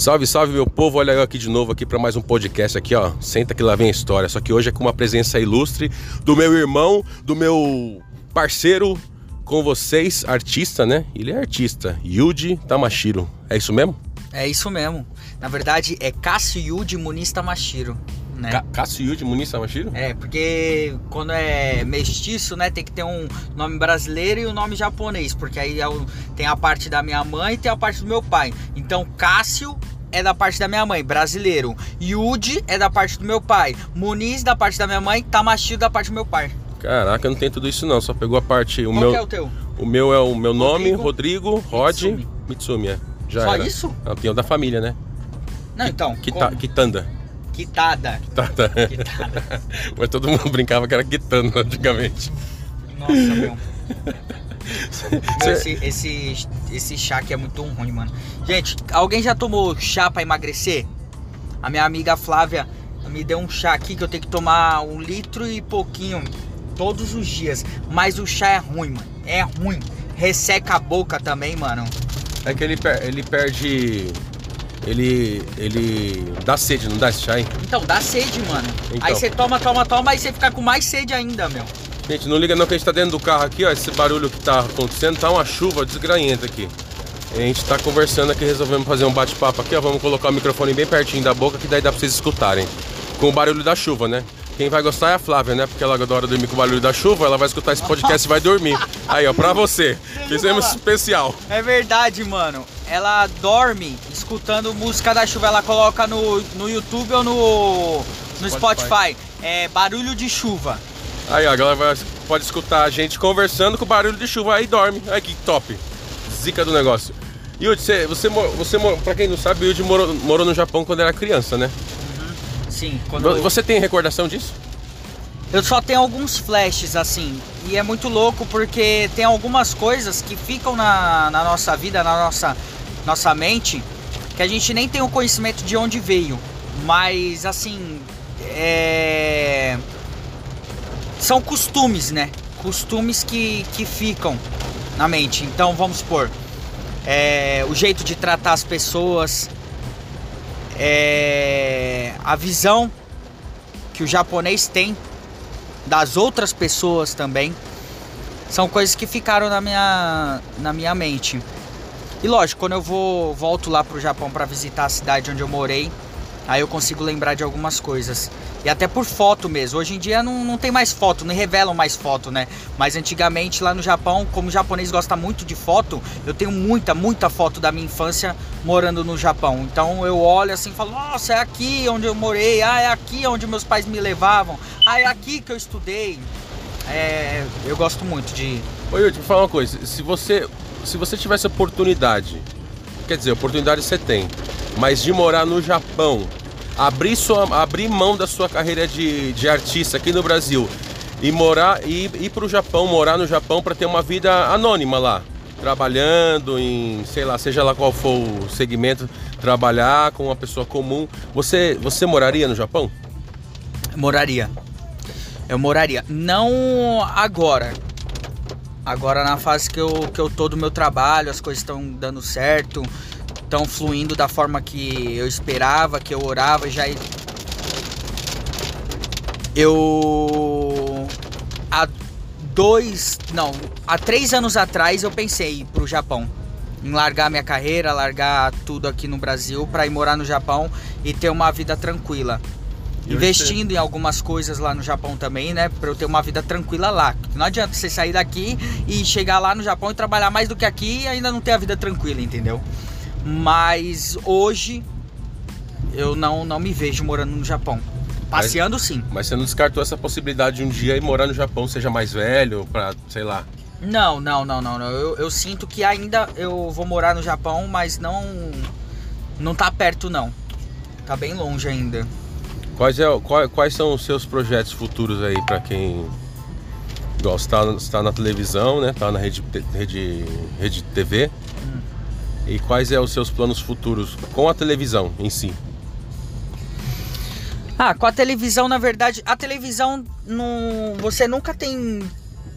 Salve, salve meu povo, olha eu aqui de novo aqui para mais um podcast aqui, ó. Senta que lá vem a história. Só que hoje é com uma presença ilustre do meu irmão, do meu parceiro com vocês, artista, né? Ele é artista, Yuji Tamashiro. É isso mesmo? É isso mesmo. Na verdade é Cássio Yuji Muniz Tamashiro. Né? Ca Cássio Yuji Muniz Tamashiro? É, porque quando é mestiço, né, tem que ter um nome brasileiro e um nome japonês, porque aí é tem a parte da minha mãe e tem a parte do meu pai. Então, Cássio é da parte da minha mãe, brasileiro. Yuji é da parte do meu pai. Muniz da parte da minha mãe, Tamashiro da parte do meu pai. Caraca, eu não tenho tudo isso não, só pegou a parte. O Qual meu, que é o teu? O meu é o meu nome, Rodrigo, Rod, Mitsumi. Mitsumi, é. Já Só era. isso? Não, tem o da família, né? Não, então. Kita, como? Kitanda. Quitada. Kitanda. Quitada. Mas todo mundo brincava que era Kitanda antigamente. Nossa, meu. Meu, esse, esse, esse chá aqui é muito ruim, mano. Gente, alguém já tomou chá pra emagrecer? A minha amiga Flávia me deu um chá aqui que eu tenho que tomar um litro e pouquinho todos os dias. Mas o chá é ruim, mano. É ruim. Resseca a boca também, mano. É que ele, per- ele perde. Ele. Ele. dá sede, não dá esse chá, hein? Então, dá sede, mano. Então. Aí você toma, toma, toma, aí você fica com mais sede ainda, meu. Gente, não liga não que a gente tá dentro do carro aqui, ó. Esse barulho que tá acontecendo, tá uma chuva desgranhenta aqui. E a gente tá conversando aqui, resolvemos fazer um bate-papo aqui, ó. Vamos colocar o microfone bem pertinho da boca, que daí dá pra vocês escutarem. Com o barulho da chuva, né? Quem vai gostar é a Flávia, né? Porque ela adora dormir com o barulho da chuva, ela vai escutar esse podcast e vai dormir. Aí, ó, pra você. Fizemos especial. É verdade, mano. Ela dorme escutando música da chuva. Ela coloca no, no YouTube ou no, no Spotify. Spotify. É barulho de chuva. Aí, ó, a galera vai- pode escutar a gente conversando com barulho de chuva, aí dorme. Aí que top. Zica do negócio. Yudi, você, você, você, pra quem não sabe, o Yudi morou, morou no Japão quando era criança, né? Sim, quando Vo- Você tem recordação disso? eu só tenho alguns flashes assim. E é muito louco porque tem algumas coisas que ficam na, na nossa vida, na nossa, nossa mente, que a gente nem tem o conhecimento de onde veio. Mas assim. É. São costumes, né? Costumes que, que ficam na mente. Então vamos supor. é, o jeito de tratar as pessoas. é, a visão que o japonês tem das outras pessoas também. São coisas que ficaram na minha, na minha mente. E lógico, quando eu vou volto lá pro Japão para visitar a cidade onde eu morei, aí eu consigo lembrar de algumas coisas. E até por foto mesmo. Hoje em dia não, não tem mais foto, não revelam mais foto, né? Mas antigamente lá no Japão, como o japonês gosta muito de foto, eu tenho muita, muita foto da minha infância morando no Japão. Então eu olho assim e falo, nossa, é aqui onde eu morei, ah, é aqui onde meus pais me levavam, ah, é aqui que eu estudei. É, eu gosto muito de. Ô Yudi, me fala uma coisa. Se você, se você tivesse oportunidade, quer dizer, oportunidade você tem, mas de morar no Japão, abrir, sua, abrir mão da sua carreira de, de artista aqui no Brasil e morar e ir pro Japão, morar no Japão para ter uma vida anônima lá, trabalhando em, sei lá, seja lá qual for o segmento, trabalhar com uma pessoa comum, você você moraria no Japão? Moraria. Eu moraria. Não agora. Agora na fase que eu, que eu tô do meu trabalho, as coisas estão dando certo, estão fluindo da forma que eu esperava, que eu orava, já eu há dois, não, há três anos atrás eu pensei ir pro Japão, em largar minha carreira, largar tudo aqui no Brasil para ir morar no Japão e ter uma vida tranquila. Investindo em algumas coisas lá no Japão também, né? Pra eu ter uma vida tranquila lá. Não adianta você sair daqui e chegar lá no Japão e trabalhar mais do que aqui e ainda não ter a vida tranquila, entendeu? Mas hoje eu não, não me vejo morando no Japão. Passeando sim. Mas você não descartou essa possibilidade de um dia ir morar no Japão, seja mais velho, pra, sei lá. Não, não, não, não, não. Eu, eu sinto que ainda eu vou morar no Japão, mas não. Não tá perto não. Tá bem longe ainda. Quais, é, qual- quais são os seus projetos futuros aí pra quem gosta, está, está na televisão, né? Tá na rede, rede, rede TV. E quais é os seus planos futuros com a televisão em si? Ah, com a televisão, na verdade, a televisão não, você nunca tem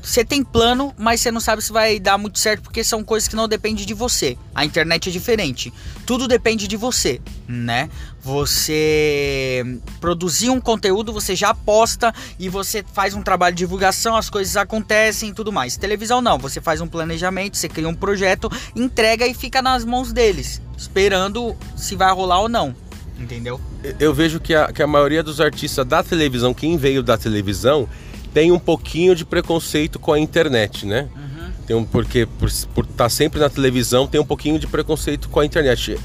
você tem plano, mas você não sabe se vai dar muito certo porque são coisas que não dependem de você. A internet é diferente. Tudo depende de você, né? Você produzir um conteúdo, você já posta e você faz um trabalho de divulgação, as coisas acontecem e tudo mais. Televisão não, você faz um planejamento, você cria um projeto, entrega e fica nas mãos deles, esperando se vai rolar ou não. Entendeu? Eu vejo que a, que a maioria dos artistas da televisão, quem veio da televisão, tem um pouquinho de preconceito com a internet, né? Uhum. Tem um, porque por estar tá sempre na televisão tem um pouquinho de preconceito com a internet.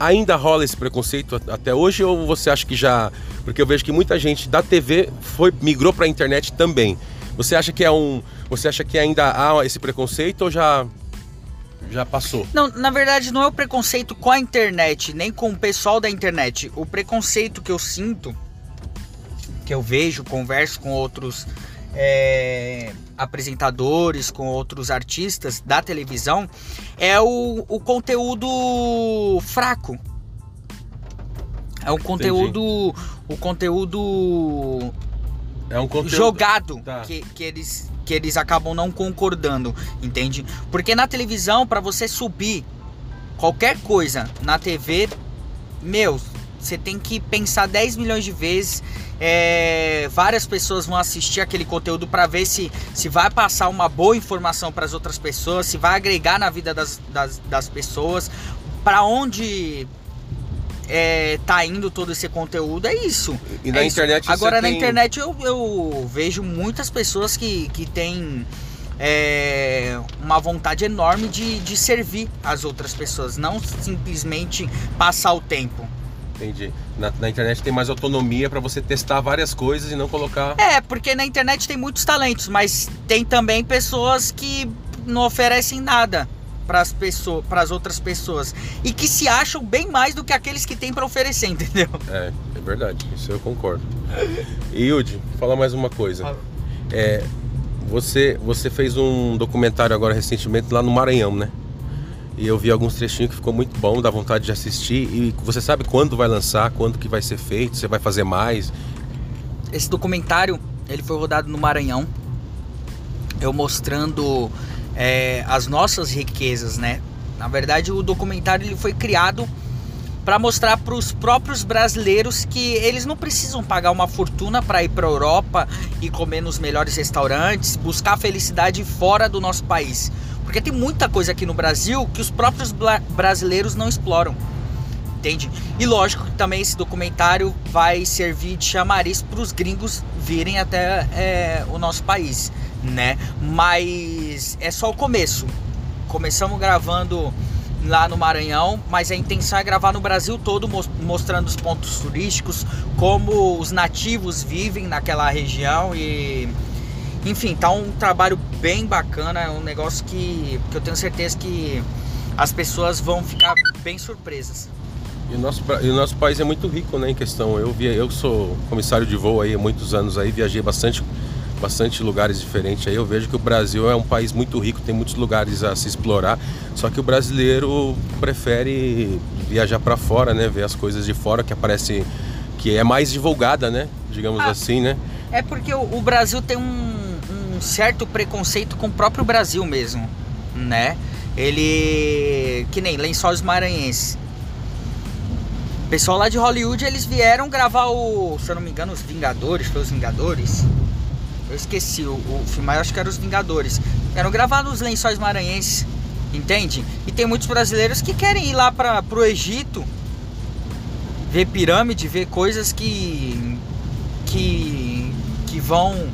Ainda rola esse preconceito até hoje ou você acha que já? Porque eu vejo que muita gente da TV foi migrou para a internet também. Você acha que é um? Você acha que ainda há esse preconceito ou já já passou? Não, na verdade não é o preconceito com a internet, nem com o pessoal da internet. O preconceito que eu sinto, que eu vejo, converso com outros é, apresentadores, com outros artistas da televisão, é o, o conteúdo fraco. É o conteúdo. Entendi. O conteúdo. É um conteúdo jogado tá. que, que, eles, que eles acabam não concordando, entende? Porque na televisão, para você subir qualquer coisa na TV, meu, você tem que pensar 10 milhões de vezes é, várias pessoas vão assistir aquele conteúdo para ver se, se vai passar uma boa informação para as outras pessoas, se vai agregar na vida das, das, das pessoas, para onde é, tá indo todo esse conteúdo, é isso. E na é internet isso. Agora na tem... internet eu, eu vejo muitas pessoas que, que têm é, uma vontade enorme de, de servir as outras pessoas, não simplesmente passar o tempo. Entendi. Na, na internet tem mais autonomia para você testar várias coisas e não colocar. É, porque na internet tem muitos talentos, mas tem também pessoas que não oferecem nada para as pessoas, para as outras pessoas e que se acham bem mais do que aqueles que têm para oferecer, entendeu? É, é verdade. Isso eu concordo. E Yudi, fala mais uma coisa. É, você, você fez um documentário agora recentemente lá no Maranhão, né? E eu vi alguns trechinhos que ficou muito bom, dá vontade de assistir. E você sabe quando vai lançar, quando que vai ser feito, você vai fazer mais? Esse documentário, ele foi rodado no Maranhão. Eu mostrando é, as nossas riquezas, né? Na verdade, o documentário ele foi criado para mostrar para os próprios brasileiros que eles não precisam pagar uma fortuna para ir para a Europa e comer nos melhores restaurantes, buscar felicidade fora do nosso país. Porque tem muita coisa aqui no Brasil que os próprios brasileiros não exploram. Entende? E lógico que também esse documentário vai servir de chamariz para os gringos virem até é, o nosso país, né? Mas é só o começo. Começamos gravando lá no Maranhão, mas a intenção é gravar no Brasil todo, mostrando os pontos turísticos, como os nativos vivem naquela região e enfim, tá um trabalho bem bacana, é um negócio que, que eu tenho certeza que as pessoas vão ficar bem surpresas. E o nosso, e o nosso país é muito rico, né, em questão. Eu via, eu sou comissário de voo aí há muitos anos aí, viajei bastante bastante lugares diferentes aí. Eu vejo que o Brasil é um país muito rico, tem muitos lugares a se explorar. Só que o brasileiro prefere viajar para fora, né, ver as coisas de fora que aparece que é mais divulgada, né, digamos ah, assim, né? É porque o, o Brasil tem um um certo preconceito com o próprio Brasil mesmo, né? Ele. Que nem Lençóis Maranhenses. O pessoal lá de Hollywood, eles vieram gravar o. Se eu não me engano, os Vingadores, foi os Vingadores? Eu esqueci o, o filme, mas acho que era os Vingadores. Vieram gravar nos Lençóis Maranhenses, entende? E tem muitos brasileiros que querem ir lá para pro Egito ver pirâmide, ver coisas que. que. que vão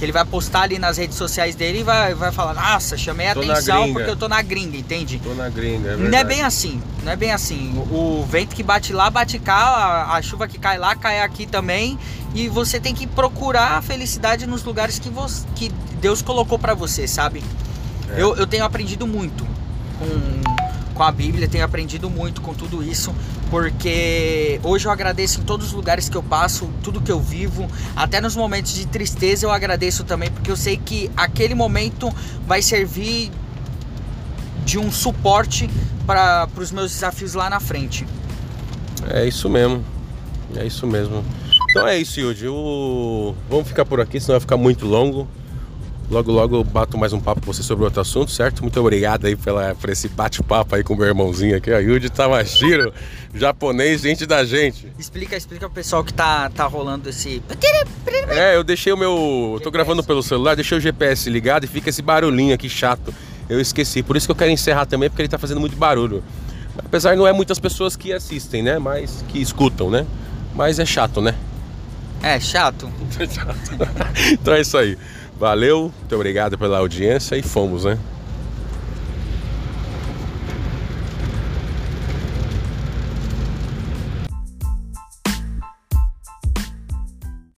que ele vai postar ali nas redes sociais dele e vai, vai falar, nossa, chamei a atenção porque eu tô na gringa, entende? Tô na gringa, é Não é bem assim, não é bem assim. O, o vento que bate lá, bate cá, a, a, chuva que cai lá, cai aqui também. E você tem que procurar a felicidade nos lugares que, você, que Deus colocou para você, sabe? É. Eu, eu tenho aprendido muito com, com a Bíblia, tenho aprendido muito com tudo isso porque hoje eu agradeço em todos os lugares que eu passo, tudo que eu vivo, até nos momentos de tristeza eu agradeço também, porque eu sei que aquele momento vai servir de um suporte para os meus desafios lá na frente. É isso mesmo, é isso mesmo. Então é isso, Yudi. Vamos ficar por aqui, senão vai ficar muito longo. Logo, logo eu bato mais um papo com você sobre outro assunto, certo? Muito obrigado aí pela, por esse bate-papo aí com o meu irmãozinho aqui, a Yuji Tamashiro, japonês, gente da gente. Explica, explica pro pessoal que tá, tá rolando esse. É, eu deixei o meu. Eu tô gravando pelo celular, deixei o GPS ligado e fica esse barulhinho aqui chato. Eu esqueci. Por isso que eu quero encerrar também, porque ele tá fazendo muito barulho. Apesar não é muitas pessoas que assistem, né? Mas que escutam, né? Mas é chato, né? É, chato. então é isso aí. Valeu, muito obrigado pela audiência e fomos, né?